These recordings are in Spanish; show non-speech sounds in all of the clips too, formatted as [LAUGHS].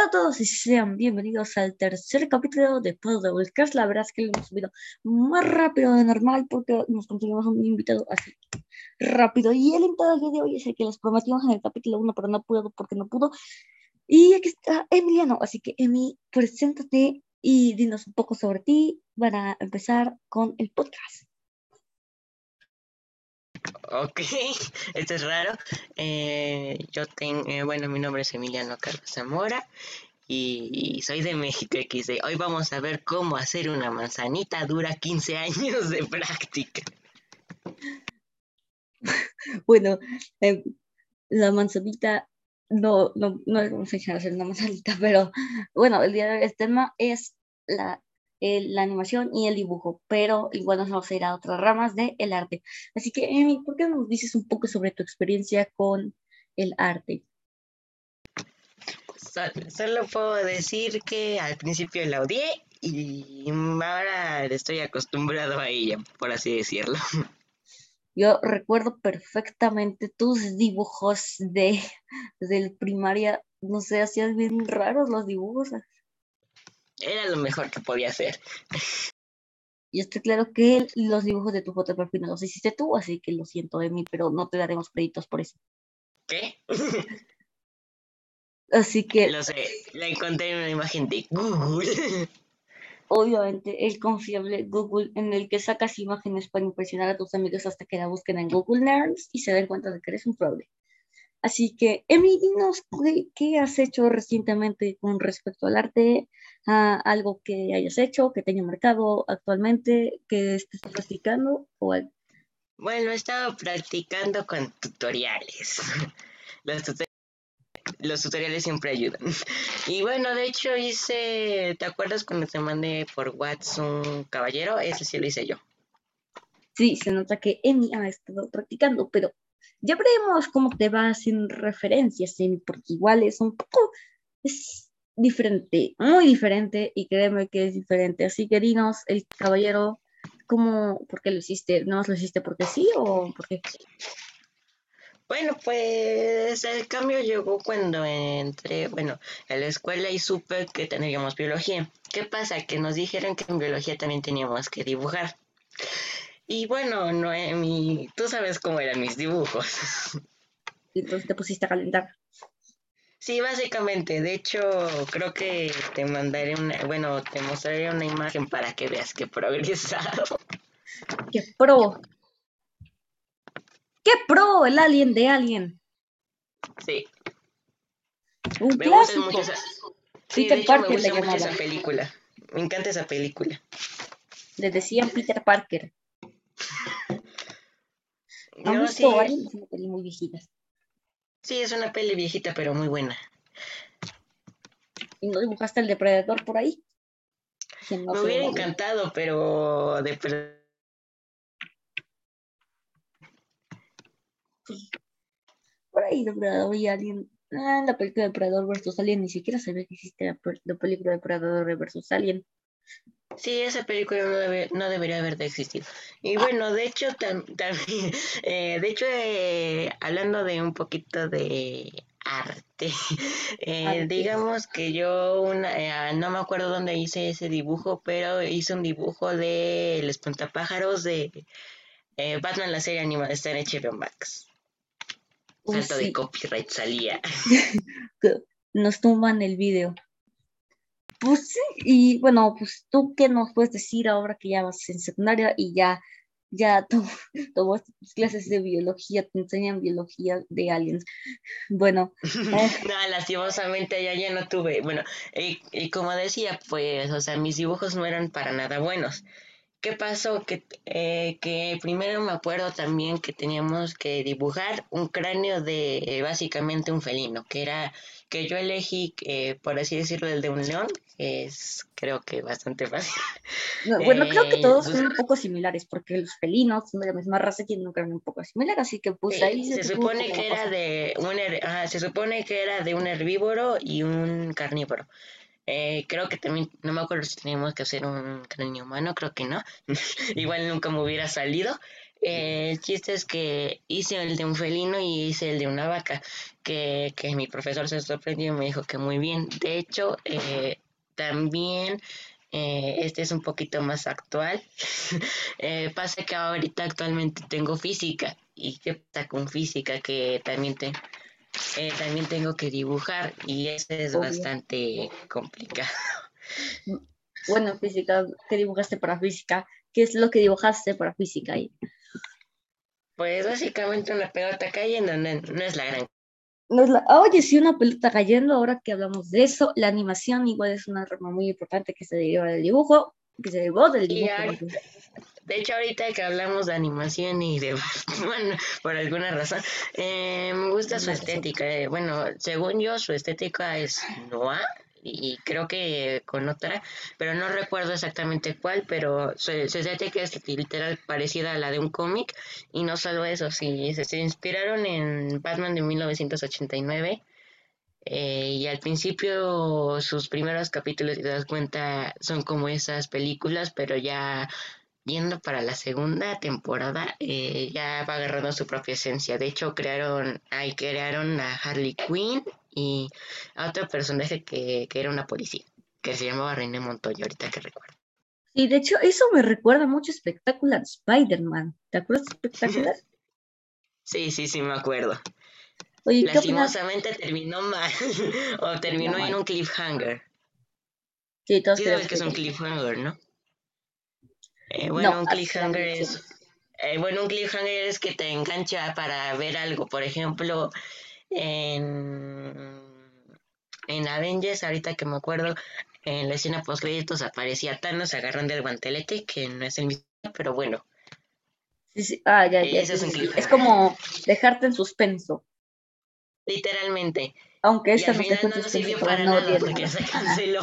Hola a todos y sean bienvenidos al tercer capítulo de Podcast. La verdad es que lo hemos subido más rápido de normal porque nos conseguimos un invitado así rápido. Y el invitado de hoy es el que les prometimos en el capítulo 1, pero no pudo porque no pudo. Y aquí está Emiliano. Así que, Emi, preséntate y dinos un poco sobre ti para empezar con el podcast. Ok, [LAUGHS] esto es raro. Eh, yo tengo, eh, bueno, mi nombre es Emiliano Carlos Zamora y, soy de México XD. Hoy vamos a ver cómo hacer una manzanita dura 15 años de práctica. [LAUGHS] Bueno, eh, la manzanita no, no, no es hacer una manzanita, [LAUGHS] pero bueno, el día de hoy el tema es la la animación y el dibujo, pero igual nos vamos a ir a otras ramas del el arte. Así que, Emi, ¿por qué no nos dices un poco sobre tu experiencia con el arte? Solo puedo decir que al principio la odié y ahora estoy acostumbrado a ella, por así decirlo. Yo recuerdo perfectamente tus dibujos de, del primaria, no sé, hacías bien raros los dibujos. Era lo mejor que podía hacer. Y está claro que los dibujos de tu foto de perfil los hiciste tú, así que lo siento de mí, pero no te daremos créditos por eso. ¿Qué? [LAUGHS] así que... Lo sé, la encontré en una imagen de Google. [LAUGHS] Obviamente, el confiable Google en el que sacas imágenes para impresionar a tus amigos hasta que la busquen en Google Nerds y se den cuenta de que eres un fraude. Así que, Emi, dinos qué has hecho recientemente con respecto al arte, algo que hayas hecho, que te haya marcado actualmente, que estés practicando o Bueno, he estado practicando con tutoriales. [LAUGHS] Los, tutoriales siempre ayudan. [LAUGHS] Y bueno, de hecho hice, ¿te acuerdas cuando te mandé por WhatsApp un caballero? Ese sí lo hice yo. Sí, se nota que Emi ha estado practicando, pero ya veremos cómo te va sin referencias, porque igual es un poco, es diferente, muy diferente, y créeme que es diferente. Así que dinos, el caballero, ¿cómo, por qué lo hiciste? ¿No lo hiciste porque sí o por qué? Bueno, pues el cambio llegó cuando entré, bueno, a la escuela y supe que teníamos biología. ¿Qué pasa? Que nos dijeron que en biología también teníamos que dibujar. Y bueno, Noemi, tú sabes cómo eran mis dibujos. [LAUGHS] Y entonces te pusiste a calentar. Sí, básicamente. De hecho, creo que te mandaré una, bueno, te mostraré una imagen para que veas que he progresado. [LAUGHS] ¡Qué pro! ¡Qué pro! El alien de Alien. Sí. Un me clásico. Mucho esa... Sí, Peter Parker me gusta mucho esa película. Me encanta esa película. Le decían Peter Parker. No, sí. Es una peli muy viejita. Sí, es una peli viejita, pero muy buena. ¿Y no dibujaste el depredador por ahí? Me hubiera encantado, pero de Por ahí Depredador y Alien. Ah, la película de Depredador versus Alien, ni siquiera sabía que existía la película de Depredador versus Alien. Sí, esa película no, no debería haber de existir. Y bueno, de hecho, [LAUGHS] también, eh, de hecho, eh, hablando de un poquito de arte, [LAUGHS] eh, digamos que yo una, no me acuerdo dónde hice ese dibujo, pero hice un dibujo de El Espantapájaros de Batman, la serie animada, está en HBO Max. Salto de copyright salía. [LAUGHS] Nos tumban el video. Pues sí, y bueno, pues tú qué nos puedes decir ahora que ya vas en secundaria y ya, ya [LAUGHS] tomas tus clases de biología, te enseñan biología de aliens. Bueno. Eh. [LAUGHS] no, lastimosamente ya, ya no tuve. Bueno, y, y, como decía, pues, o sea, mis dibujos no eran para nada buenos. ¿Qué pasó? Que, eh, que primero me acuerdo también que teníamos que dibujar un cráneo de básicamente un felino, que era que yo elegí, eh, por así decirlo, el de un león, es creo que bastante fácil. bueno, creo que todos son un poco similares, porque los felinos son de la misma raza tienen un cráneo un poco similar, así que pues ahí se, supone que era de un se supone que era de un herbívoro y un carnívoro. Eh, creo que también, no me acuerdo si teníamos que hacer un cráneo humano, creo que no. [LAUGHS] Igual nunca me hubiera salido. Eh, el chiste es que hice el de un felino y hice el de una vaca, que, que mi profesor se sorprendió y me dijo que muy bien. De hecho, eh, también eh, este es un poquito más actual. [LAUGHS] pasa que ahorita actualmente tengo física y qué pasa con física que también te, también tengo que dibujar y eso es bastante complicado. Bueno, física, ¿qué dibujaste para física? ¿Qué es lo que dibujaste para física ahí? Pues básicamente una pelota cayendo, no, es la gran. No la... Oye, sí, una pelota cayendo, ahora que hablamos de eso, la animación igual es una rama muy importante que se deriva del dibujo, que se derivó del dibujo. de hecho, ahorita que hablamos de animación y de [LAUGHS] bueno, por alguna razón, eh, me gusta su estética. Eh, bueno, según yo, su estética es noir, y creo que con otra, pero no recuerdo exactamente cuál, pero se, se que es literal parecida a la de un cómic y no solo eso, sí, se, inspiraron en Batman de 1989 eh, y al principio sus primeros capítulos, si te das cuenta, son como esas películas, pero ya viendo para la segunda temporada eh, ya va agarrando su propia esencia. De hecho, crearon, ahí crearon a Harley Quinn y a otro personaje que, era una policía, que se llamaba René Montoya, ahorita que recuerdo. Y de hecho, eso me recuerda mucho a Spectacular Spider-Man. ¿Te acuerdas de Spectacular? [LAUGHS] sí, sí, sí, me acuerdo. Oye, Lastimosamente terminó mal, [LAUGHS] o terminó en un cliffhanger. Sí, todos sí sabes que es un cliffhanger, ¿no? Eh, bueno, un cliffhanger es... Eh, bueno, un cliffhanger es que te engancha para ver algo. Por ejemplo, en, en Avengers, ahorita que me acuerdo, en la escena post créditos aparecía Thanos agarrando el guantelete, que no es el mismo, pero bueno. Sí, sí. Ah, ya, ya. Es, es, como dejarte en suspenso. Literalmente. Aunque esta no, no sirvió para nada porque se canceló.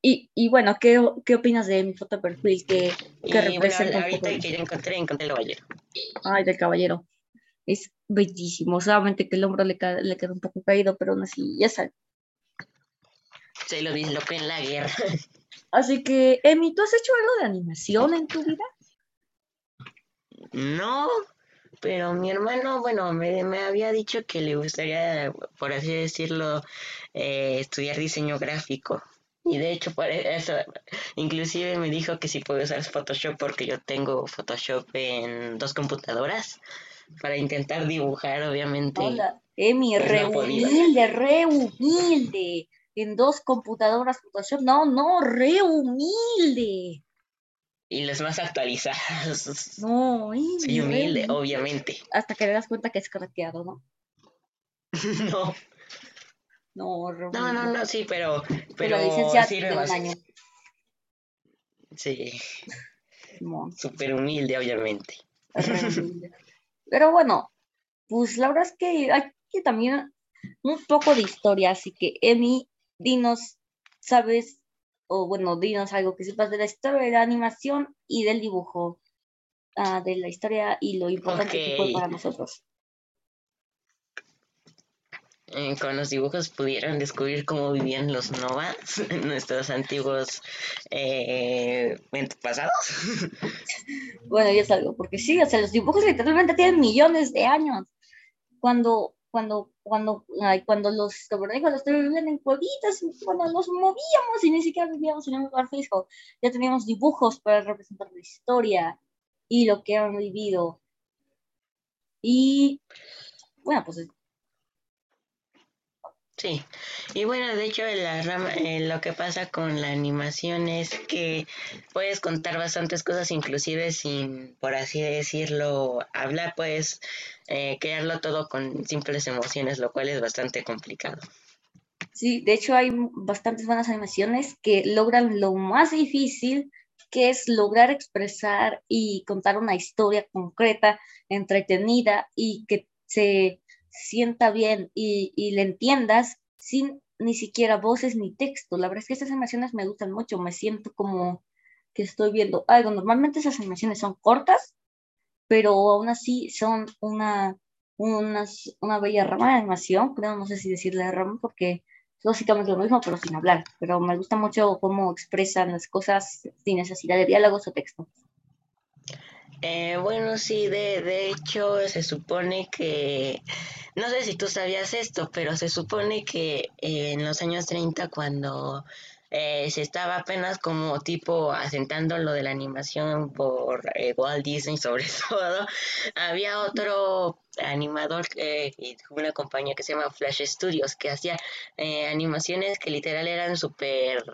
Y, y bueno, ¿qué, ¿qué opinas de mi foto perfil que, que representa? ahorita que encontré, encontré el caballero. Ay, del caballero. Es bellísimo, solamente que el hombro le, le queda un poco caído, pero aún así, ya sabe. Se lo disloqué en la guerra. [LAUGHS] Así que, Emi, ¿tú has hecho algo de animación en tu vida? No, pero mi hermano, bueno, me, me había dicho que le gustaría, por así decirlo, eh, estudiar diseño gráfico. Y de hecho, por eso, inclusive me dijo que si puedo usar Photoshop porque yo tengo Photoshop en dos computadoras para intentar dibujar, obviamente. Hola, Emi, pues re humilde, re humilde. En dos computadoras Photoshop, no, no, re humilde. Y las más actualizadas. No, Emi, Soy humilde, obviamente. Hasta que te das cuenta que es craqueado, [LAUGHS] ¿no? no. No, no, no, no, sí, pero. Pero, sirve un año. Sí. Súper humilde, obviamente. humilde. Pero bueno, pues la verdad es que hay que también un poco de historia, así que Emi, dinos, ¿sabes? O bueno, dinos algo que sepas de la historia de la animación y del dibujo, ah, de la historia y lo importante que fue para nosotros. Eh, con los dibujos pudieron descubrir cómo vivían los novas, [LAUGHS] nuestros antiguos eh, pasados. [LAUGHS] bueno, ya es algo, porque sí, o sea, los dibujos literalmente tienen millones de años. Cuando, cuando, cuando, cuando los cavernícolas vivían en cuevitas, cuando nos movíamos y ni siquiera vivíamos en un lugar físico, ya teníamos dibujos para representar la historia y lo que han vivido. Y bueno, pues Sí, y bueno, de hecho la eh, lo que pasa con la animación es que puedes contar bastantes cosas, inclusive sin, por así decirlo, hablar, puedes eh, crearlo todo con simples emociones, lo cual es bastante complicado. Sí, de hecho hay bastantes buenas animaciones que logran lo más difícil, que es lograr expresar y contar una historia concreta, entretenida y que se sienta bien y, y le entiendas sin ni siquiera voces ni texto. La verdad es que estas animaciones me gustan mucho, me siento como que estoy viendo algo. Normalmente esas animaciones son cortas, pero aún así son una, una, una bella rama de animación, creo, no sé si decirle rama porque es básicamente lo mismo, pero sin hablar. Pero me gusta mucho cómo expresan las cosas sin necesidad de diálogos o texto. Eh, bueno, sí, de, de hecho se supone que, no sé si tú sabías esto, pero se supone que en los años 30 cuando eh, se estaba apenas como tipo asentando lo de la animación por eh, Walt Disney sobre [LAUGHS] todo, había otro animador, eh, una compañía que se llama Flash Studios, que hacía animaciones que literal eran súper,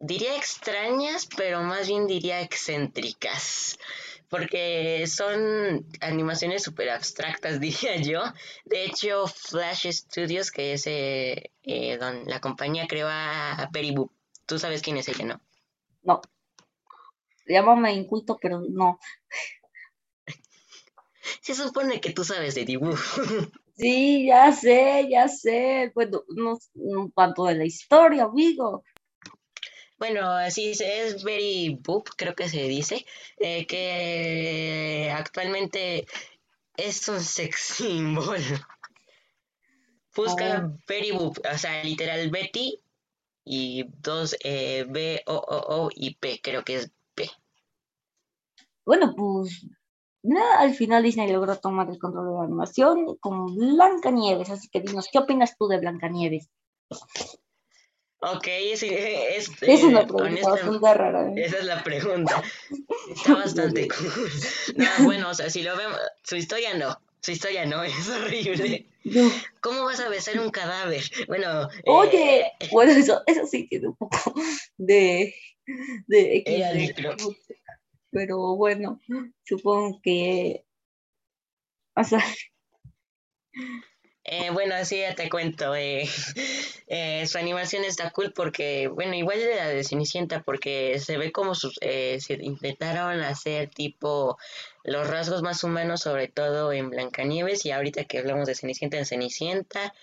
diría extrañas, pero más bien diría excéntricas porque son animaciones súper abstractas, [LAUGHS] diría yo. De hecho, Flash Studios, que es eh, eh, donde la compañía creó a Boop. Tú sabes quién es ella, ¿no? No. Llámame inculto, pero no. Se supone que tú sabes de dibujo. [LAUGHS] Sí, ya sé, ya sé. Bueno, no, no tanto de la historia, amigo. Bueno, así es Very Boop, creo que se dice, eh, que actualmente es un sex [LAUGHS] symbol. Busca Very oh. Boop, o sea, literal Betty y dos eh, B, O, O, O y P, creo que es P. Bueno, pues nada, al final Disney logró tomar el control de la animación con Blanca Nieves, así que dinos, ¿qué opinas tú de Blanca Nieves? Ok, es, es, es una eh, pregunta bastante rara. ¿eh? Esa es la pregunta. [LAUGHS] Está bastante cool. No, bueno, o sea, si lo vemos, su historia no. Su historia no, [LAUGHS] es horrible. ¿Cómo vas a besar un cadáver? Bueno. Oye, eh, bueno, eso, eso sí tiene un poco de. de, pero bueno, supongo que. O sea, eh, bueno, así ya te cuento. Eh, [LAUGHS] eh, su animación está cool porque, bueno, igual de la de Cenicienta, porque se ve como sus, se intentaron hacer tipo los rasgos más humanos, sobre todo en Blancanieves, y ahorita que hablamos de Cenicienta en Cenicienta,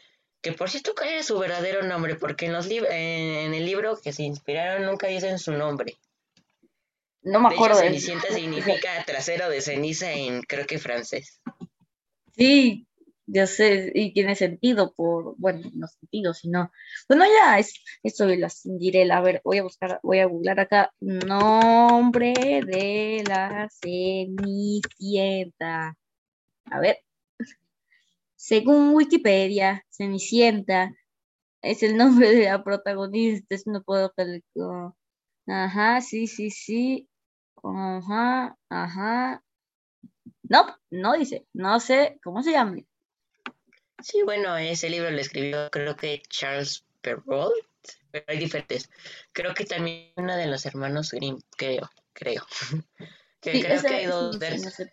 que por cierto, ¿cuál era su verdadero nombre? Porque en, los en el libro que se inspiraron nunca dicen su nombre. No me acuerdo. Cenicienta significa trasero de ceniza en, creo que francés. Sí, ya sé, y tiene sentido por, bueno, no sentido, sino, bueno, ya es esto de la Cinderella, a ver, voy a buscar, voy a googlar acá, nombre de la Cenicienta. A ver, según Wikipedia, Cenicienta es el nombre de la protagonista, es no puedo calcular. Ajá, sí, sí, sí. Ajá, ajá. No, no dice, no sé cómo se llama. Sí, bueno, ese libro lo escribió creo que Charles Perrault, pero hay diferentes. Creo que también uno de los hermanos Grimm, creo, creo. [LAUGHS] que creo que hay dos vertientes.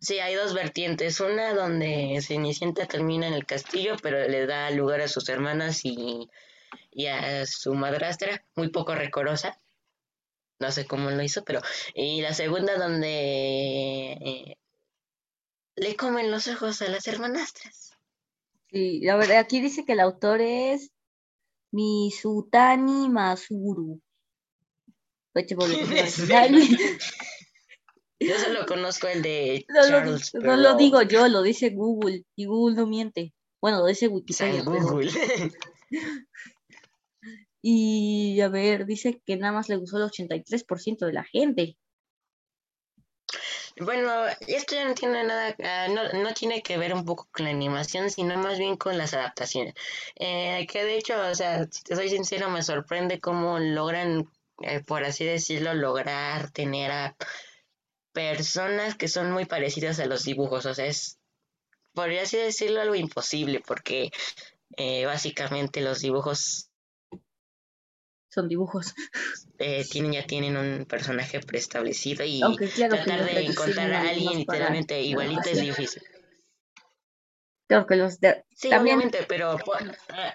Sí, hay dos vertientes. Una donde Cenicienta termina en el castillo, pero le da lugar a sus hermanas y, y a su madrastra, muy poco recorosa. No sé cómo lo hizo, pero... Y la segunda donde eh, le comen los ojos a las hermanastras. Sí, la verdad, aquí dice que el autor es Misutani Masuru. [LAUGHS] Yo solo conozco el de no, Charles No lo digo yo, lo dice Google. Y Google no miente. Bueno, lo dice Wikipedia. Google. [LAUGHS] y a ver, dice que nada más le gustó el 83% de la gente. Bueno, esto ya no tiene nada, ah, no, tiene que ver un poco con la animación, sino más bien con las adaptaciones. Eh, que de hecho, o sea, si te soy sincero, me sorprende cómo logran, eh, por así decirlo, lograr tener a personas que son muy parecidas a los dibujos. O sea, es, por así decirlo, algo imposible, porque eh, básicamente los dibujos son dibujos. Eh, tienen, ya tienen un personaje preestablecido y tratar de encontrar a alguien literalmente igualito es difícil. Creo que los de... Sí, obviamente, pero, ah,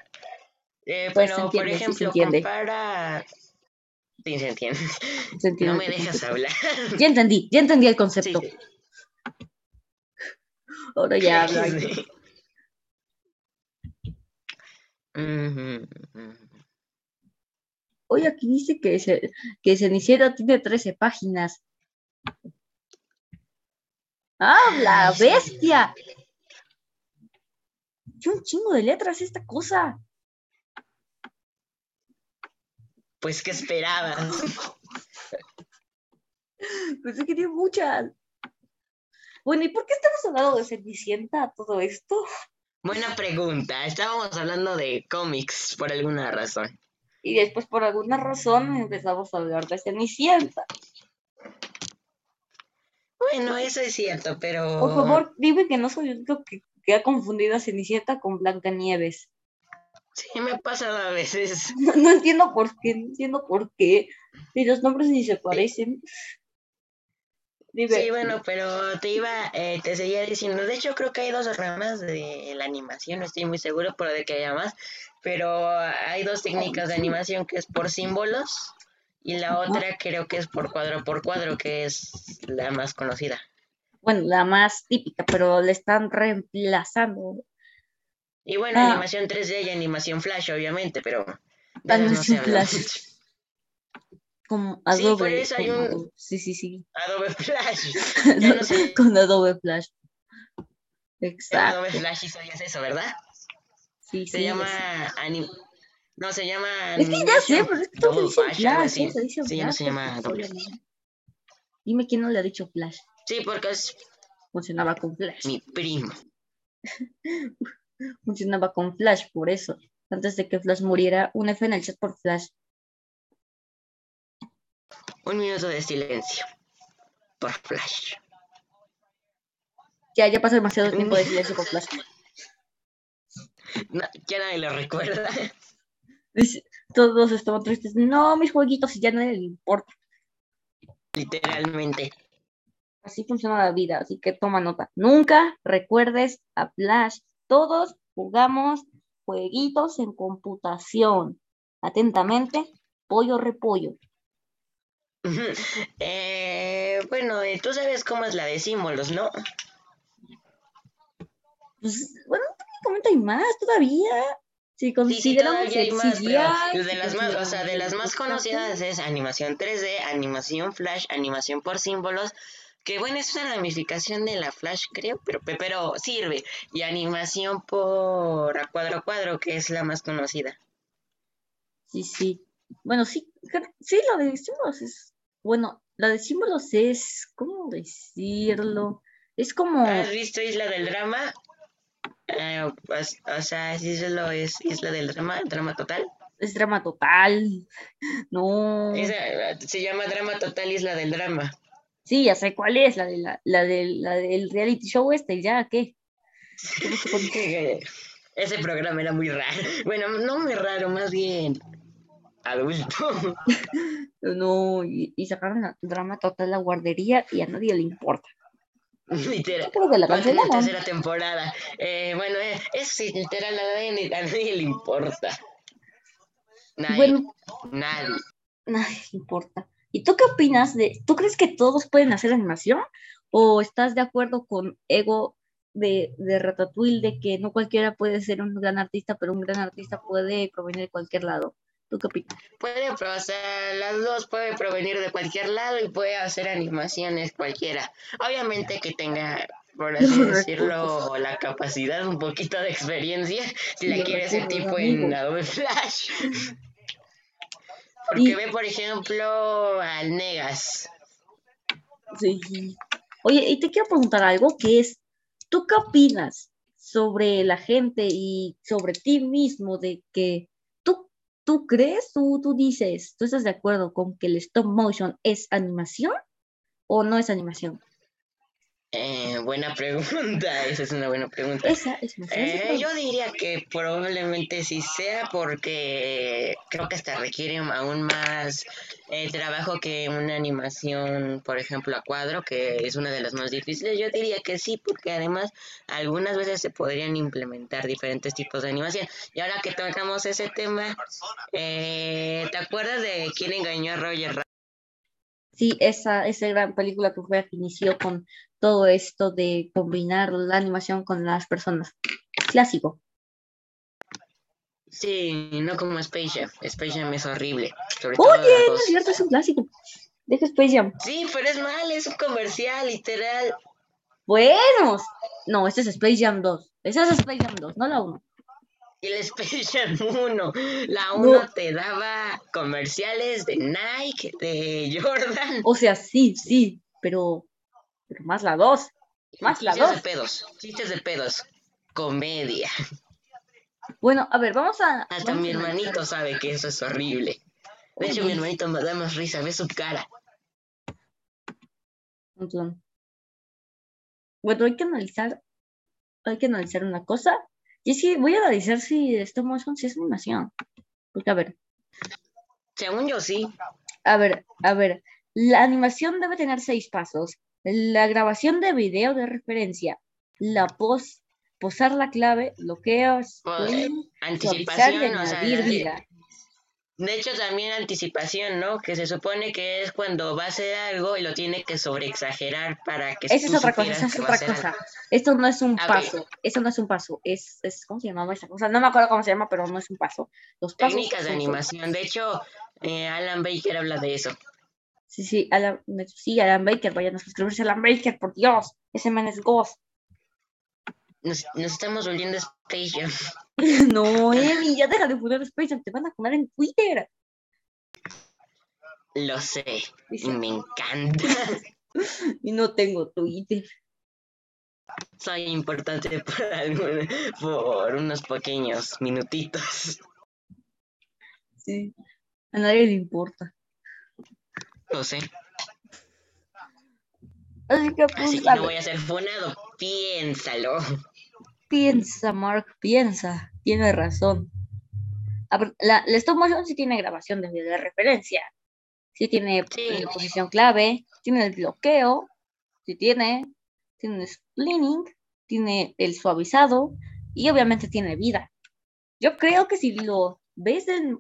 eh, pues por ejemplo, compara... Sí, se entiende. no me dejas hablar. Ya entendí, ya entendí el concepto. Ahora ya hablo. [LAUGHS] Hoy aquí dice que, se, que Cenicienta tiene 13 páginas. ¡Habla, bestia! ¿Qué un chingo de letras esta cosa. Pues, ¿qué esperabas? [LAUGHS] Pensé que tiene muchas. Bueno, ¿y por qué estamos hablando de Cenicienta todo esto? Buena pregunta. Estábamos hablando de cómics por alguna razón. Y después, por alguna razón, empezamos a hablar de Cenicienta. Bueno, eso es cierto, pero. Por favor, dime que no soy el único que, que ha confundido a Cenicienta con Blancanieves. Sí, me pasa a veces. [LAUGHS] No, no entiendo por qué, no entiendo por qué. Y los nombres ni se parecen. Dime, Sí, bueno, pero te iba, eh, te seguía diciendo, de hecho creo que hay dos ramas de la animación, no estoy muy seguro, pero de que haya más, pero hay dos técnicas de animación que es por símbolos y la otra creo que es por cuadro por cuadro, que es la más conocida. bueno, la más típica, pero le están reemplazando. Y bueno, Ah. animación 3D y animación Flash, obviamente, pero no Animación Flash. Como Sí, Adobe. por eso hay un- Adobe. Sí, sí, sí. [LAUGHS] Adobe Flash. [LAUGHS] Ya no sé. [LAUGHS] Con Adobe Flash. Exacto. Adobe Flash hizo ya eso, ¿verdad? Sí, Se sí, llama es- anim... No, se llama Es que ya sé, pero es que todo se dice Flash, todo se dice Sí, ya no se llama solamente- Dime quién no le ha dicho Flash. Sí, porque es Funcionaba con Flash. mi primo. Funcionaba con Flash, por eso. Antes de que Flash muriera, un F en el chat por Flash. Un minuto de silencio. Por Flash. Ya, ya pasa demasiado tiempo de [LAUGHS] silencio por Flash. No, ya nadie lo recuerda. Todos estaban tristes. No, mis jueguitos, ya nadie le importa. Literalmente. Así funciona la vida, así que toma nota. Nunca recuerdes a Flash. Todos jugamos jueguitos en computación. Atentamente, pollo repollo. Eh, bueno, eh, tú sabes cómo es la de símbolos, ¿no? Pues, bueno, técnicamente hay más todavía. Si Sí, sí, consideramos todavía hay más, pero CGI, de las más, o sea, de las más consideramos conocidas es animación 3D, animación Flash, animación por símbolos, que bueno, es una ramificación de la Flash, creo, pero, pe- pero sirve. Y animación por a cuadro a cuadro, que es la más conocida. Sí, sí. Bueno, sí, sí, la de símbolos es. Bueno, la de símbolos es. ¿Cómo decirlo? Es como. ¿Has visto Isla del Drama? Eh, pues, o sea, sí solo es Isla del Drama, drama total. Es drama total. No. Esa, se llama Drama Total Isla del Drama. Sí, ya sé cuál es, la de la, la del, la del reality show este, ya, ¿qué? [LAUGHS] ¿Cómo se? Ese programa era muy raro. Bueno, no muy raro, más bien adulto. [LAUGHS] No, y, y sacaron la drama total la guardería y a nadie le importa. Literal. Creo que la tercera temporada. Eh, bueno, eh, eso sí, literal, a nadie, a nadie le importa. Nadie, Bueno, nadie. nadie le importa. ¿Y tú qué opinas de, tú crees que todos pueden hacer animación? ¿O estás de acuerdo con Ego de, de Ratatouille de que no cualquiera puede ser un gran artista, pero un gran artista puede provenir de cualquier lado? ¿Tú qué opinas? Puede, o sea, las dos pueden provenir de cualquier lado y puede hacer animaciones cualquiera. Obviamente que tenga, por [LAUGHS] así decirlo, la capacidad, un poquito de experiencia, si la quiere hacer tipo en. Adobe Flash. Porque Y- ve, por ejemplo, al Negas. Sí. Oye, y te quiero preguntar algo que es, ¿tú qué opinas sobre la gente y sobre ti mismo de que tú, crees, tú, tú dices, tú estás de acuerdo con que el stop motion es animación o no es animación? Eh, buena pregunta, [LAUGHS] esa es una buena pregunta. Esa es una Eh, yo diría que probablemente sí sea porque creo que hasta requiere aún más eh, trabajo que una animación, por ejemplo, a cuadro, que es una de las más difíciles. Yo diría que sí, porque además algunas veces se podrían implementar diferentes tipos de animación. Y ahora que tocamos ese tema, eh, ¿te acuerdas de quién engañó a Roger Rabbit? Sí, esa, esa gran película que fue que inició con todo esto de combinar la animación con las personas. Clásico. Sí, no como Space Jam. Space Jam es horrible. Sobre Oye, no es cierto, es un clásico. Deja Space Jam. Sí, pero es mal, es un comercial, literal. Buenos. No, este es Space Jam 2. Esa es Space Jam 2, no la 1. Y el Space Jam 1, la 1 [LAUGHS] No. te daba comerciales de Nike, de Jordan. O sea, sí, sí, pero, pero más la 2. Más la Chistes de dos. pedos. Chistes de pedos. Comedia. Bueno, a ver, vamos a. Hasta vamos mi a hermanito sabe que eso es horrible. De hecho, mi Oye. hermanito me da más risa, ve su cara. Bueno, hay que analizar. Hay que analizar una cosa. Y es que voy a analizar si stop motion si es animación. Porque, a ver, Según yo, sí. a ver, a ver. La animación debe tener seis pasos. La grabación de video de referencia. La pos, posar la clave, bloqueos, Pues, y Anticipación, o sea, añadir vida. De hecho también anticipación, ¿no? Que se supone que es cuando va a hacer algo y lo tiene que sobreexagerar para que Esa es otra cosa, esa es otra cosa. Esto no es un paso, eso no es un paso, es, es, ¿cómo se llamaba esa cosa? No me acuerdo cómo se llama, pero no es un paso. Los pasos Técnicas de animación. De hecho, eh, Alan Baker habla de eso. Sí, sí, Alan, sí, Alan Baker, vayan a suscribirse a Alan Baker, por Dios, ese man es Ghost. Nos, nos estamos volviendo Space Jam. [LAUGHS] No, Emi, ya deja de poner Space Jam, te van a poner en Twitter. Lo sé. Y me encanta. [LAUGHS] y no tengo Twitter. Soy importante [LAUGHS] por, unos pequeños minutitos. Sí, a nadie le importa. Lo sé. Así que, Así pues, que a no voy a ser funado. Piénsalo. Piensa, Mark, piensa, tiene razón. La, la stop motion sí tiene grabación de, de referencia, sí tiene Sí. posición clave, tiene el bloqueo, sí tiene, tiene el splitting, tiene el suavizado y obviamente tiene vida. Yo creo que si lo ves del,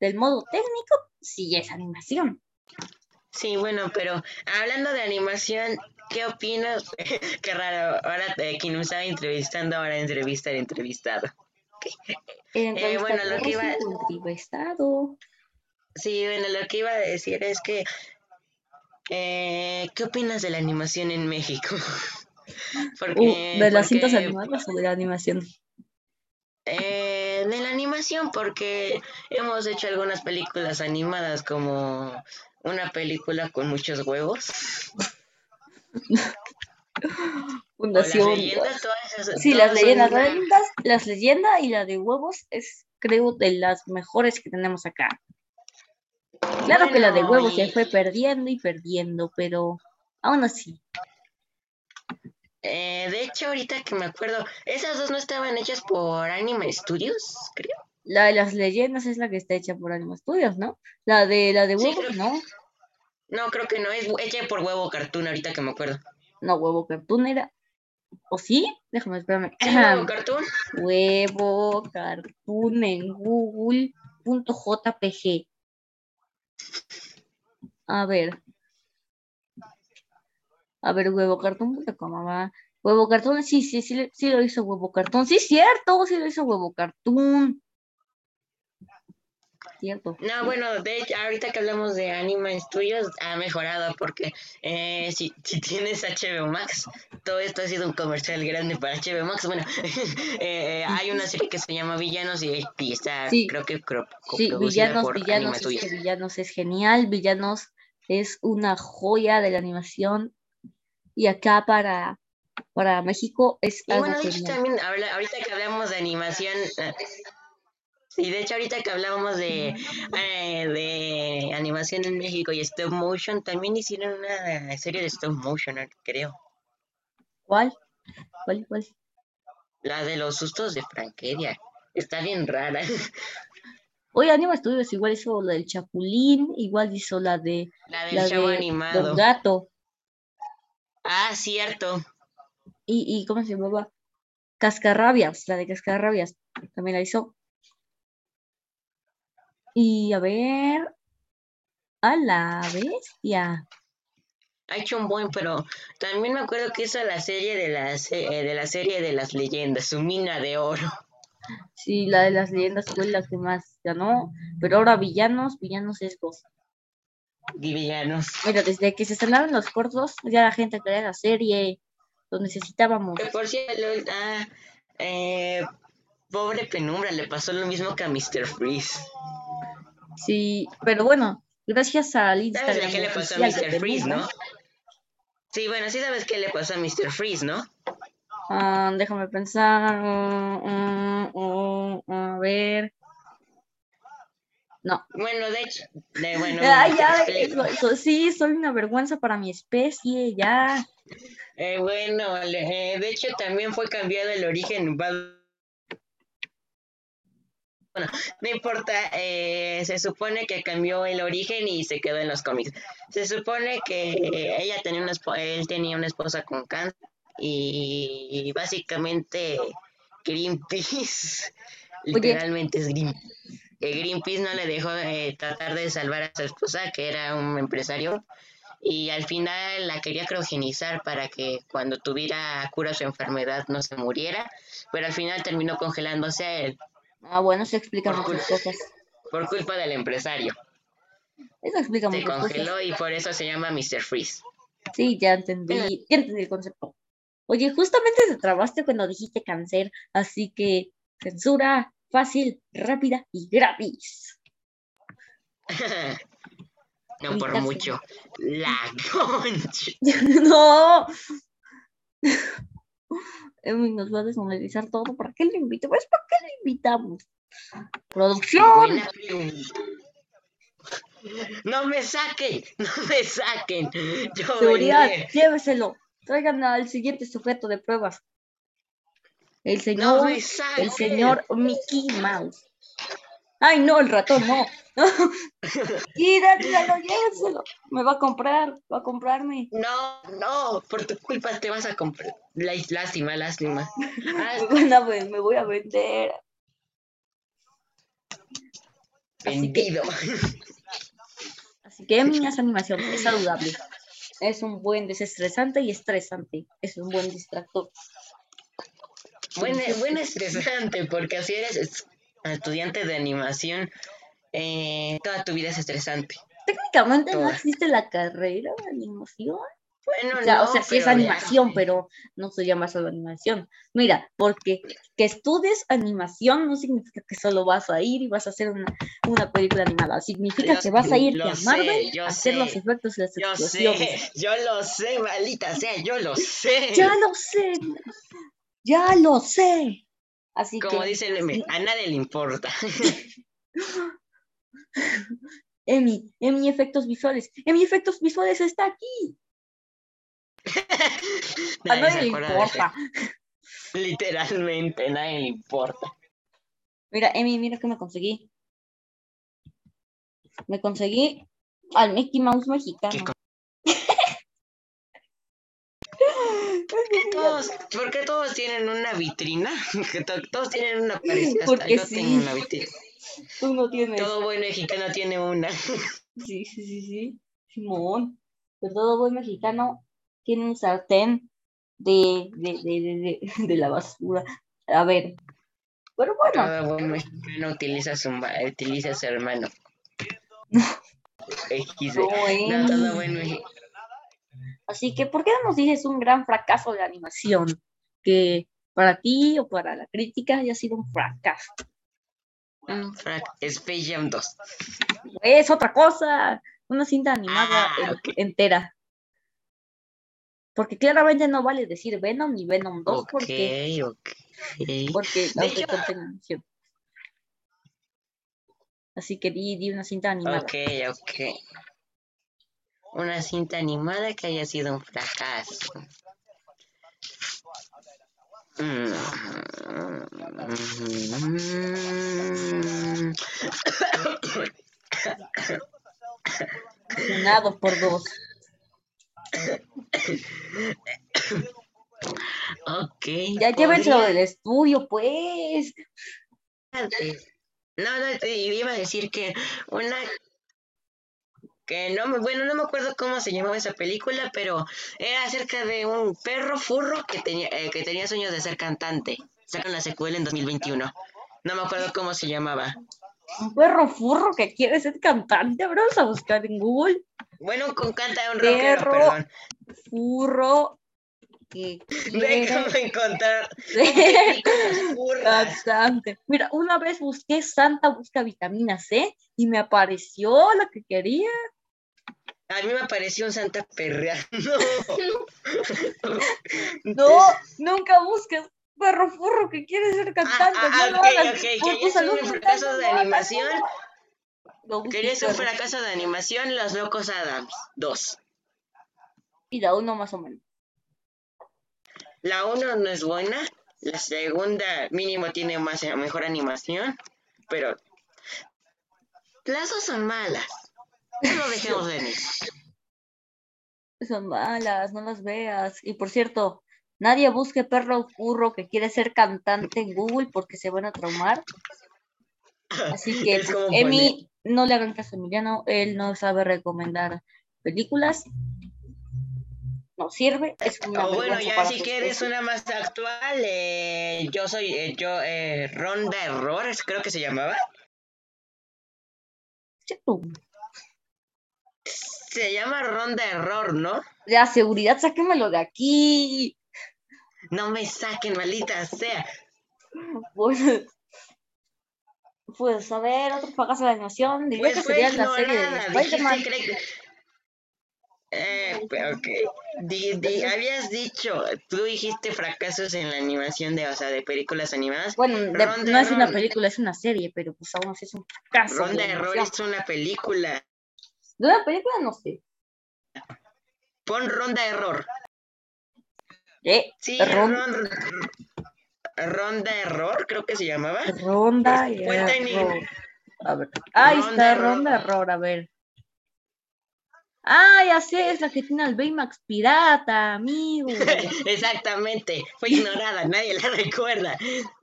del modo técnico, sí es animación. Sí, bueno, pero hablando de animación, ¿qué opinas? [LAUGHS] Qué raro, ahora eh, quien me estaba entrevistando, ahora entrevista al entrevistado. El Eh, bueno, lo que iba- entrevistado. Sí, bueno, lo que iba a decir es que, eh, ¿qué opinas de la animación en México? [LAUGHS] Uh, ¿De las cintas porque- animadas o de la animación? Eh, de la animación, porque hemos hecho algunas películas animadas como una película con muchos huevos. [LAUGHS] [LAUGHS] Las Fundación. leyendas, todas esas. Sí, las todas leyendas, las leyendas, las leyendas y la de huevos es, creo, de las mejores que tenemos acá. Claro que la de huevos y- se fue perdiendo y perdiendo, pero aún así. Eh, de hecho, ahorita que me acuerdo, esas dos no estaban hechas por Anime Studios, creo. La de las leyendas es la que está hecha por Anima Studios, ¿no? La de la de Sí, huevos, creo- no. No, creo que no, es hecha por Huevo Cartoon, ahorita que me acuerdo. No, huevo cartoon era. ¿O sí? Déjame, espérame. Sí, Huevo Cartoon. Huevo cartoon en google.jpg. A ver. A ver, huevo cartoon.com. va. Huevo cartoon, sí, sí, sí, sí lo hizo huevo cartoon. Sí, cierto, sí lo hizo huevo cartoon. Cierto. No, bueno, de hecho, ahorita que hablamos de Anime Studios, ha mejorado porque eh, si, si tienes HBO Max, todo esto ha sido un comercial grande para HBO Max. Bueno, [LAUGHS] eh, hay una serie que se llama Villanos y, y está, Sí. creo que cro- Sí, Villanos, por Villanos, es que Villanos es genial. Villanos es una joya de la animación. Y acá para, para México es Y bueno, de hecho también, ahorita que hablamos de animación, eh, sí, de hecho ahorita que hablábamos de, eh, de animación en México y stop motion, también hicieron una serie de stop motion, creo. ¿Cuál? ¿Cuál? ¿Cuál? La de los sustos de Franqueria. Está bien rara. [LAUGHS] Oye, Anima Studios igual hizo la del Chapulín, igual hizo la de La del la chavo de animado. Don Gato. Ah, cierto. Y, y ¿cómo se llamaba? Cascarrabias, la de Cascarrabias. También la hizo. Y a ver. A la bestia. Ha hecho un buen, pero también me acuerdo que hizo la serie de la, eh, de la serie de las leyendas, su mina de oro. Sí, la de las leyendas fue la que más ganó. Pero ahora villanos, villanos es Ghost. Y villanos. Mira, desde que se estrenaron los cortos, ya la gente quería la serie. Lo necesitábamos. Que por cierto, ah, eh, pobre Penumbra, le pasó lo mismo que a Mr. Freeze. Sí, pero bueno, gracias al ¿Sabes Instagram de qué le pasó a Mr. Freeze, no? Sí, bueno, sí sabes qué le pasó a Mr. Freeze, ¿no? Ah, déjame pensar. mm, mm, mm, a ver. No. Bueno, de hecho, de, bueno, [LAUGHS] ya, eso- eso- sí, soy una vergüenza para mi especie, ya. Eh, bueno, eh, de hecho también fue cambiado el origen. va- Bueno, no importa, eh, se supone que cambió el origen y se quedó en los cómics. Se supone que ella tenía una él tenía una esposa con cáncer y básicamente Greenpeace, [LAUGHS] literalmente es Greenpeace. Greenpeace no le dejó eh, tratar de salvar a su esposa, que era un empresario, y al final la quería criogenizar para que cuando tuviera cura su enfermedad no se muriera, pero al final terminó congelándose a él Ah, bueno, eso explica Por muchas cosas. por culpa del empresario. Eso explica Se muchas cosas. congeló y por eso se llama Mr. Freeze. Sí, ya entendí, ya entendí el concepto. Oye, justamente te trabaste cuando dijiste cáncer, así que censura fácil, rápida y gratis. [LAUGHS] no por mucho. La concha. [LAUGHS] no. [LAUGHS] Emi nos va a desmonetizar todo. ¿Para qué le invito? ¿Ves para qué le invitamos? Producción. No me saquen, no me saquen. Yo Seguridad, vendré. lléveselo. Traigan al siguiente sujeto de pruebas. El señor, el señor Mickey Mouse. Ay, no, el ratón, no. [LAUGHS] Quídatelo, lléveselo. Me va a comprar, va a comprarme. No, no, por tu culpa te vas a comprar. Lástima, lástima. [LAUGHS] A ven- me voy a vender. Así que, vendido. [LAUGHS] así que mi animación es saludable. Es un buen desestresante y estresante. Es un buen distractor. Buen, buen estresante, porque así eres es- estudiante de animación. eh, toda tu vida es estresante. Técnicamente no Toda. existe la carrera de animación. Bueno, O sea, no, o sea, sí es animación, ya. pero no se llama solo animación. Mira, porque que estudies animación no significa que solo vas a ir y vas a hacer una, una película animada. Significa Yo que vas a ir a sé, Marvel yo a hacer los sé. efectos y las Yo explosiones. sé, yo lo sé, maldita sea, yo lo sé. Ya lo sé, ya lo sé. Así Como que, dice el meme, a nadie le importa. [LAUGHS] Emi, Emi Efectos Visuales. Emi Efectos Visuales está aquí. [LAUGHS] A Nadie le importa. Literalmente, nadie le importa. Mira, Emi, mira que me conseguí. Me conseguí al Mickey Mouse mexicano. Todos, ¿Por qué todos tienen una vitrina? [LAUGHS] Todos tienen una parecida. hasta Porque yo sí. tengo una vitrina. Tú no tienes. Todo buen mexicano tiene una. [LAUGHS] Sí, sí, sí, sí. Simón. Pero todo buen mexicano tiene un sartén de, de, de, de, de- [LAUGHS] de la basura. A ver. Pero bueno, Todo buen mexicano utiliza su, utiliza su hermano. No, No, todo buen mexicano. Así que, ¿por qué no nos dices un gran fracaso de animación? Que para ti o para la crítica haya sido un fracaso. Frac- Space Jam 2. Es otra cosa. Una cinta animada Ah, entera. Porque claramente no vale decir Venom ni Venom 2 Ok, porque, ok. porque hecho- autocontiene animación. Así que di, di una cinta animada. Ok, ok. Una cinta animada que haya sido un fracaso. Funado por dos. Ok. Ya llévenselo del estudio, pues. No, no, te iba a decir que una que no me, bueno, no me acuerdo cómo se llamaba esa película, pero era acerca de un perro furro que tenía, eh, que tenía sueños de ser cantante. Sacaron la secuela en 2021. No me acuerdo cómo se llamaba. Un perro furro que quiere ser cantante. Vamos a buscar en Google. Bueno, con canta un rockero, Perro. perdón. Furro que Déjame encontrar [LAUGHS] cantante. Mira, una vez busqué Santa busca vitamina C y me apareció la que quería. A mí me pareció un Santa perreando. [LAUGHS] No, nunca busques perro furro que quiere ser cantante. Ah, ah, no lo ok, hagas. ok, ¿querías un fracaso de animación? no ¿Querías un fracaso de animación? Los Locos Adams. Dos. Y da uno más o menos. La uno no es buena. La segunda mínimo tiene más mejor animación. Pero las dos son malas. No dejemos. Son malas, no las veas. Y por cierto, nadie busque perro furro que quiere ser cantante en Google porque se van a traumar. Así [LAUGHS] que, Emi, no le hagan caso a Emiliano, él no sabe recomendar películas. No sirve, es una O bueno, ya si quieres una más actual, eh, yo soy, eh, yo, eh, Ronda Errores, creo que se llamaba. Sí, tú. Se llama Ronda Error, ¿no? Ya, seguridad, sáquenmelo de aquí. No me saquen, maldita sea. Pues, pues a ver, otro fracaso de animación. Diría Pues que sería la serie de Spider-Man. que... Eh, pero que di- di- habías dicho, tú dijiste fracasos en la animación de, o sea, de películas animadas. Bueno, de- no es una película, es una serie, pero pues aún así es un fracaso. Ronda de Error es una película. De una película no sé. Pon Ronda Error. Eh, Sí, Ron- Ron- Ronda Error, creo que se llamaba. Ronda y en- error. A ver. Ahí Ronda está, error. ronda error, a ver. Ah, ya sé, es la que tiene al Baymax pirata, amigo. [LAUGHS] Exactamente, fue ignorada, nadie la recuerda. [LAUGHS]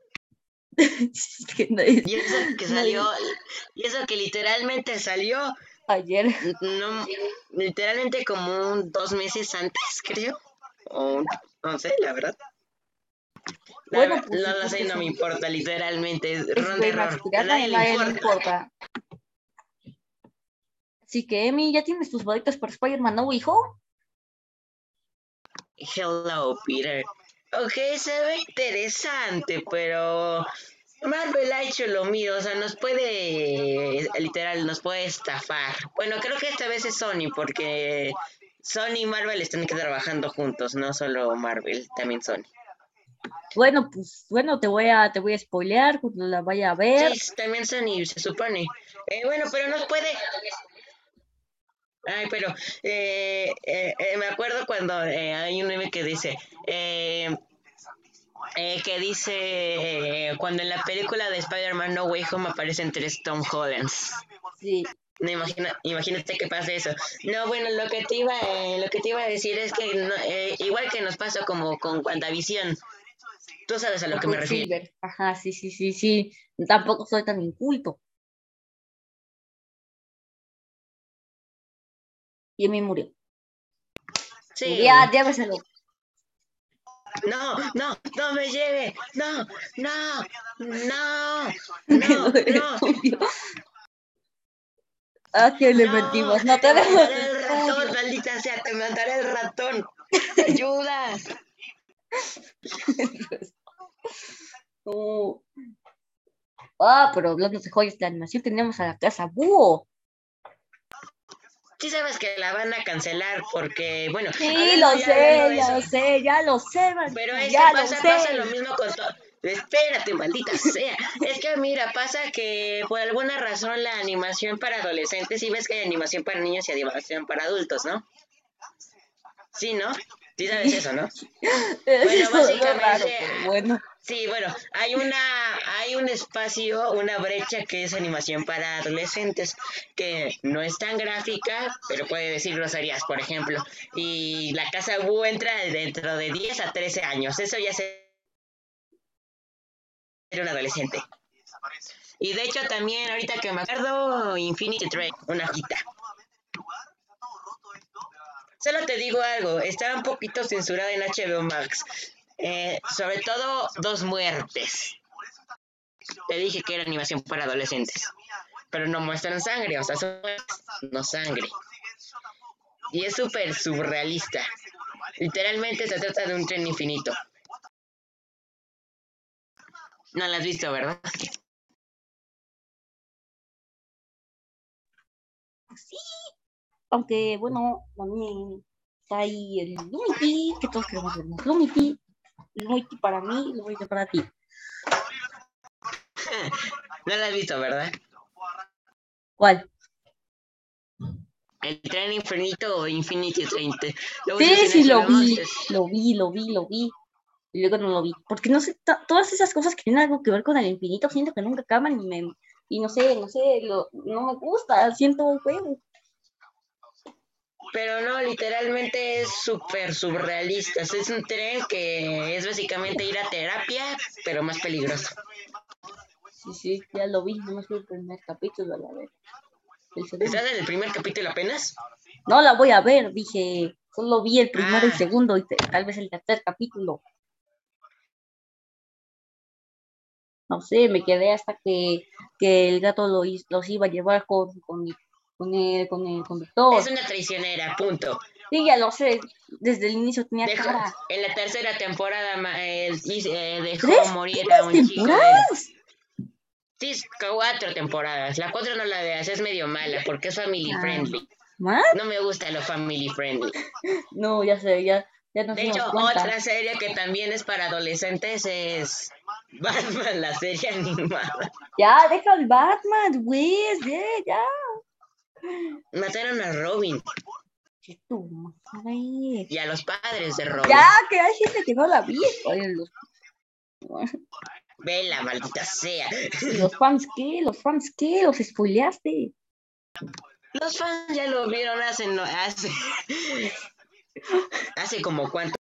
Y eso que [LAUGHS] salió, y eso que literalmente salió, Ayer. no, literalmente como un dos meses antes, creo. O no sé, la verdad. La Bueno, pues, no lo sé, no me importa, literalmente. Error. A pirata nadie le a nadie le importa. importa. Así que, Emi, ¿ya tienes tus boletos para Spider-Man No Way Home? Hello, Peter. Ok, se ve interesante, pero Marvel ha hecho lo mío, o sea, nos puede, literal, nos puede estafar. Bueno, creo que esta vez es Sony, porque Sony y Marvel están trabajando juntos, no solo Marvel, también Sony. Bueno, pues, bueno, te voy a, te voy a spoilear cuando la vaya a ver. Sí, también Sony, se supone. Eh, bueno, pero nos puede... Ay, pero eh, eh, eh, me acuerdo cuando eh, hay un meme que dice... eh, que dice eh, cuando en la película de Spider-Man No Way Home aparecen tres Tom Hollands. Sí. No, imagina, imagínate que pase eso. No, bueno, lo que te iba, eh, lo que te iba a decir es que no, eh, igual que nos pasó como con WandaVision, tú sabes a lo que me refiero. Ajá, sí, sí, sí, sí. Tampoco soy tan inculto. Y Emi murió. Sí. Ya, lléveselo. No, no, no me lleve. No, no, no, [LAUGHS] no, no. ¿A quién le no, mentimos? No te te dejo. mandaré el ratón, maldita sea, te mandaré el ratón. [LAUGHS] Ayuda. Ah, [LAUGHS] pero hablando de joyas de animación, tenemos a la casa Búho. Sí sabes que la van a cancelar porque, bueno, Sí, lo sé, ya lo sé, ya lo sé, man, Pero es ya que lo pasa, sé. pasa lo mismo con todo. Espérate, maldita sea. Es que mira, pasa que por alguna razón la animación para adolescentes, sí ves que hay animación para niños y animación para adultos, ¿no? Sí, ¿no? Sí sabes eso, ¿no? [LAUGHS] Es básicamente- bueno. Sí, bueno, hay una, hay un espacio, una brecha que es animación para adolescentes, que no es tan gráfica, pero puede decir groserías, por ejemplo. Y la casa Boo entra dentro de 10 a 13 años. Eso ya se era un adolescente. Y de hecho también, ahorita que me acuerdo, Infinity Train, una hojita. Solo te digo algo, está un poquito censurada en HBO Max. Eh, sobre todo dos muertes. Te dije que era animación para adolescentes. Pero no muestran sangre, o sea, son no sangre. Y es súper surrealista. Literalmente se trata de un tren infinito. No la has visto, ¿verdad? Sí, aunque bueno, también está ahí el Lumity, que todos queremos ver Lumity. Lumity para mí, Lumity para ti. [LAUGHS] no la has visto, ¿verdad? ¿Cuál? El tren infinito o Infinity 30. Sí, sí, lo vi, lo vi, lo vi, lo vi. Y luego no lo vi. Porque no sé, todas esas cosas que tienen algo que ver con el infinito, siento que nunca acaban y me. Y no sé, no sé, lo, no me gusta, siento un juego. Pero no, literalmente es súper surrealista. Es un tren que es básicamente ir a terapia, pero más peligroso. Sí, sí, ya lo vi, no me fui el primer capítulo a la vez. ¿Estás en el primer capítulo apenas? No la voy a ver, dije, solo vi el primero y el ah. segundo y tal vez el tercer capítulo. No sé, me quedé hasta que, que el gato lo, los iba a llevar con, con, con, el, con el conductor. Es una traicionera, punto. Sí, ya lo sé, desde el inicio tenía cara. En la tercera temporada eh, eh, dejó morir a un chico. Sí, cuatro temporadas. La cuatro no la veas, es medio mala porque es family ah, friendly. ¿Más? No me gusta lo family friendly. [LAUGHS] No, ya sé, ya, ya no De hecho, otra serie que también es para adolescentes es Batman, la serie [LAUGHS] animada. Ya, deja el Batman, güey, ya. Mataron a Robin. ¿Qué tú, Y a los padres de Robin. Ya, que hay gente que no la vi. Vela, maldita sea. ¿Los fans qué? ¿Los fans qué? ¿Los spoileaste? Los fans ya lo vieron hace... No, hace, hace como cuánto.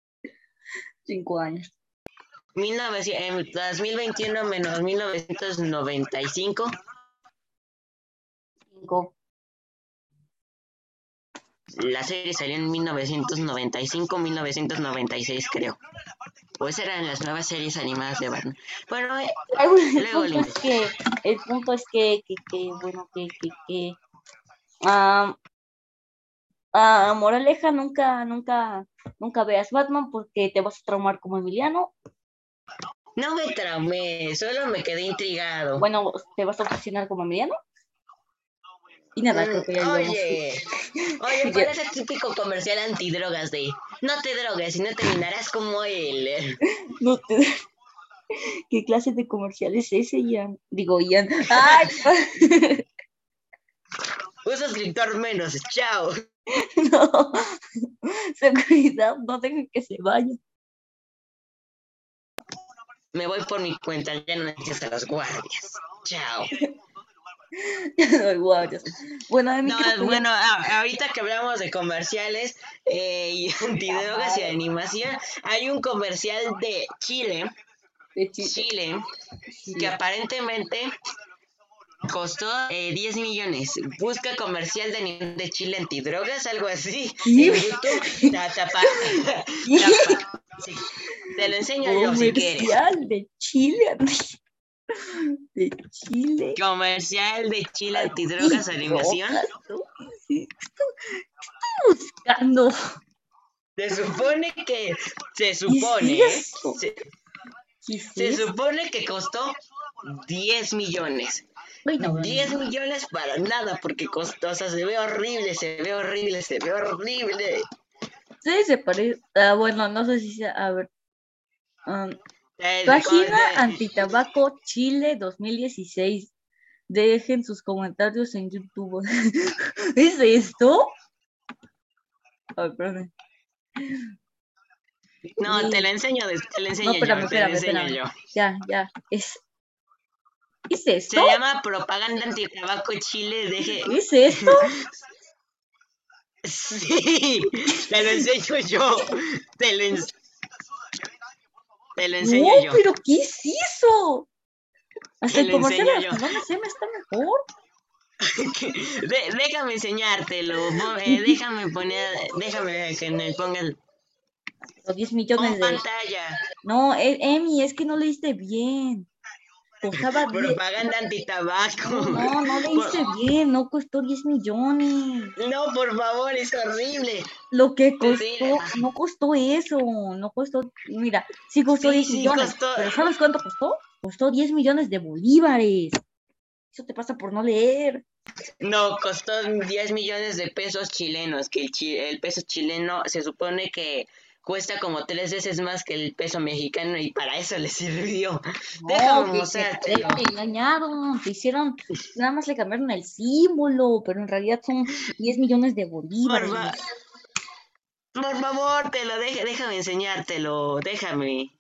Cinco años. 2021 menos 1995. Cinco. La serie salió en 1995, 1996 creo. Pues eran las nuevas series animadas de Batman. Bueno, eh, el, punto es que, el punto es que, que, que bueno, que, que, que uh, moraleja, nunca, nunca, nunca veas Batman porque te vas a traumar como Emiliano. No me traumé, solo me quedé intrigado. Bueno, ¿te vas a obsesionar como Emiliano? Y nada, creo que ya Oye, oye, [LAUGHS] parece el típico comercial antidrogas de no te drogues y no terminarás como él. [LAUGHS] No te ¿Qué clase de comercial es ese, Ian? Digo, Ian. ¡Ay! [LAUGHS] Un suscriptor menos, chao. No, seguridad, no dejen que se vaya. Me voy por mi cuenta, ya no necesitas a los guardias. Chao. [LAUGHS] Bueno, no, bueno ahorita que hablamos de comerciales eh, y [LAUGHS] antidrogas y animación, hay un comercial de Chile, Chile, que aparentemente costó 10 eh, millones. Busca comercial de, de Chile antidrogas, algo así. En YouTube, [LAUGHS] Te lo enseño yo si quieres. Comercial de Chile [LAUGHS] de Chile. Comercial de Chile antidrogas animación. ¿Qué buscando? Se supone que se supone se, supone que costó 10 millones. 10 millones para nada, porque costó, o sea, se ve horrible, se ve horrible, se ve horrible. Sí, se parece. Ah, bueno, no sé si sea. A ver. Um, Página Antitabaco Chile 2016. Dejen sus comentarios en YouTube. [LAUGHS] ¿Es esto? A ver, No, te lo enseño, te lo enseño no, espérame, yo, espérame, te lo enseño yo. Ya, ya, es... ¿Es esto? Se llama Propaganda Antitabaco Chile. Deje... ¿Es esto? [LAUGHS] sí, te lo enseño yo. Te lo enseño. Te lo enseño no, yo. pero ¿qué es eso? Hasta el comercial no me sé, me está mejor. [LAUGHS] déjame enseñártelo, eh, [LAUGHS] déjame poner, déjame que me ponga el... Los 10 millones de... pantalla. No, e, Emi, es que no leíste bien. Propaganda antitabaco. No, no le hice bien, no costó 10 millones. No, por favor, es horrible. Lo que costó, no costó eso, no costó, mira, sí costó 10 millones. Pero ¿sabes cuánto costó? Costó 10 millones de bolívares. Eso te pasa por no leer. No, costó 10 millones de pesos chilenos, que el, chi- el peso chileno se supone que cuesta como tres veces más que el peso mexicano y para eso le sirvió. [LAUGHS] Déjame No, que mostrártelo. te engañaron, te hicieron, nada más le cambiaron el símbolo, pero en realidad son 10 millones de Por, bolívares. fa- por favor, te lo deje, déjame enseñártelo, déjame.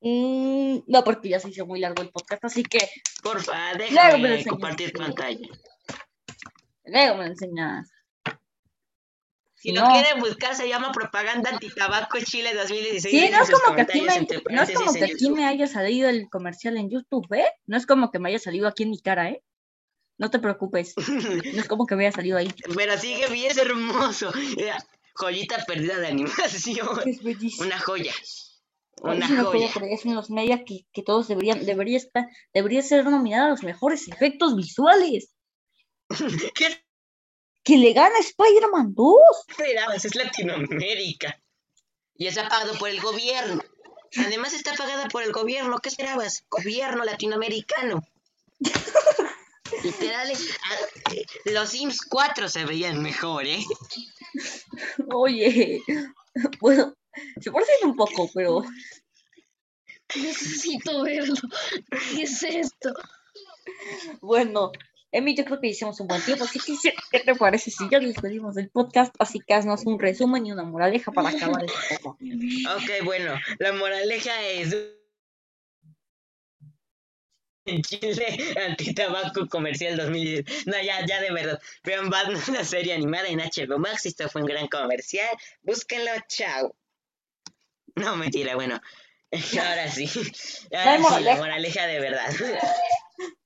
Mm, no, porque ya se hizo muy largo el podcast, así que Porfa, déjame compartir pantalla. luego me lo enseñas. Si No. lo quieren buscar, se llama Propaganda Antitabaco Chile 2016. Sí, no es como que aquí me, no es como que en aquí me haya salido el comercial en YouTube, ¿eh? No es como que me haya salido aquí en mi cara, ¿eh? No te preocupes, [LAUGHS] no es como que me haya salido ahí. Pero sigue bien, es hermoso. Mira, joyita perdida de animación. Es bellísimo. Una joya. Una acuerdo, joya. uno de los media que, que todos deberían, debería estar, debería ser nominada a los mejores efectos visuales. [LAUGHS] ¿Qué Que le gana Spider-Man 2. esperabas? Es Latinoamérica. Y está pagado por el gobierno. Además está pagada por el gobierno. ¿Qué esperabas? Gobierno latinoamericano. Literal, ah, eh, los Sims 4 se veían mejor, ¿eh? Oye, bueno, se parecen un poco, pero Necesito verlo. ¿Qué es esto? bueno, Emi, yo creo que hicimos un buen tiempo, así que sí, ¿qué te parece si ya despedimos del podcast? Así que haznos un resumen y una moraleja para acabar este tema. Ok, bueno, la moraleja es en Chile antitabaco comercial 2010. No, ya, ya de verdad. Vean Batman, la serie animada en HBO Max. Esto fue un gran comercial. Búsquenlo, chao. No, mentira, bueno. [LAUGHS] Ahora sí. Ahora sí, la moraleja de verdad.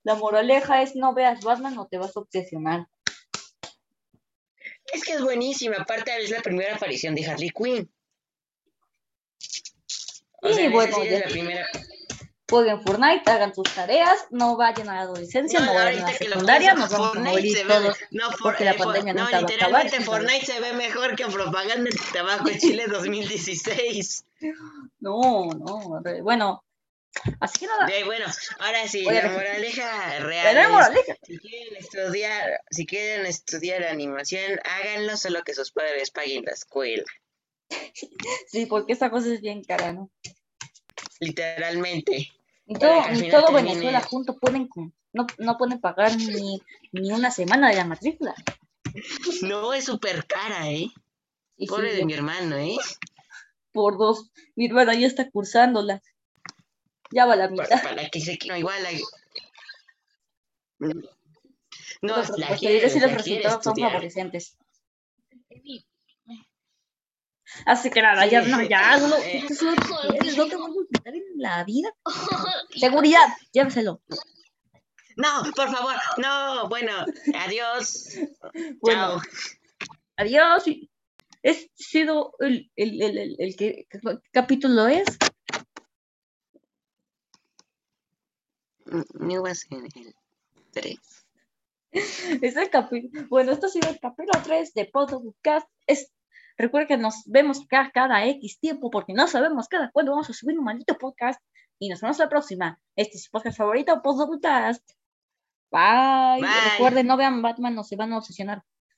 La moraleja es no veas Batman o te vas a obsesionar. Es que es buenísima. Aparte, es la primera aparición de Harley Quinn. O Y sea, en bueno, es la primera. Jueguen Fortnite, hagan sus tareas, no vayan a la adolescencia, no, vayan a la ahorita que lo secundaria, nos vamos a Fortnite morir se ve- todos. no, for- porque la eh, pandemia no, nunca va a acabar, literalmente ¿quién sabe? Fortnite se ve mejor que propaganda de tabaco Chile [LAUGHS] 2016. No, no, bueno, así que nada, De- bueno, ahora sí, Oye, la moraleja real moraleja. si quieren estudiar, si quieren estudiar animación, háganlo solo que sus padres paguen la escuela. [LAUGHS] Sí, porque esta cosa es bien cara, ¿no? Literalmente. Para todo, ni todo termine- Venezuela junto pueden, no, no pueden pagar ni, ni una semana de la matrícula. No es súper cara, ¿eh? Y sí, Pobre de yo- mi hermano, ¿eh? por dos, mi hermana ya está cursándola. Ya va la Para, mitad. para que se no, igual la... No, la quiere, los la quiere resultados son favorecentes. Así que nada, ya, no, ya, no, Eh. no te voy a olvidar en la vida. [LAUGHS] Seguridad, lléveselo. No, por favor, no. Bueno, adiós. Bueno, Chao. adiós. ¿Es sido el, el, el, el, el que, ¿qué capítulo es? Vas en el 3. [LAUGHS] Es el capítulo. Bueno, esto ha sido el capítulo 3 de Podcast. Es, recuerda que nos vemos cada, cada X tiempo porque no sabemos cada cuándo vamos a subir un maldito podcast. Y nos vemos la próxima. Este es su podcast favorito, Podcast. Bye. Bye. Recuerden, no vean Batman, no se van a obsesionar.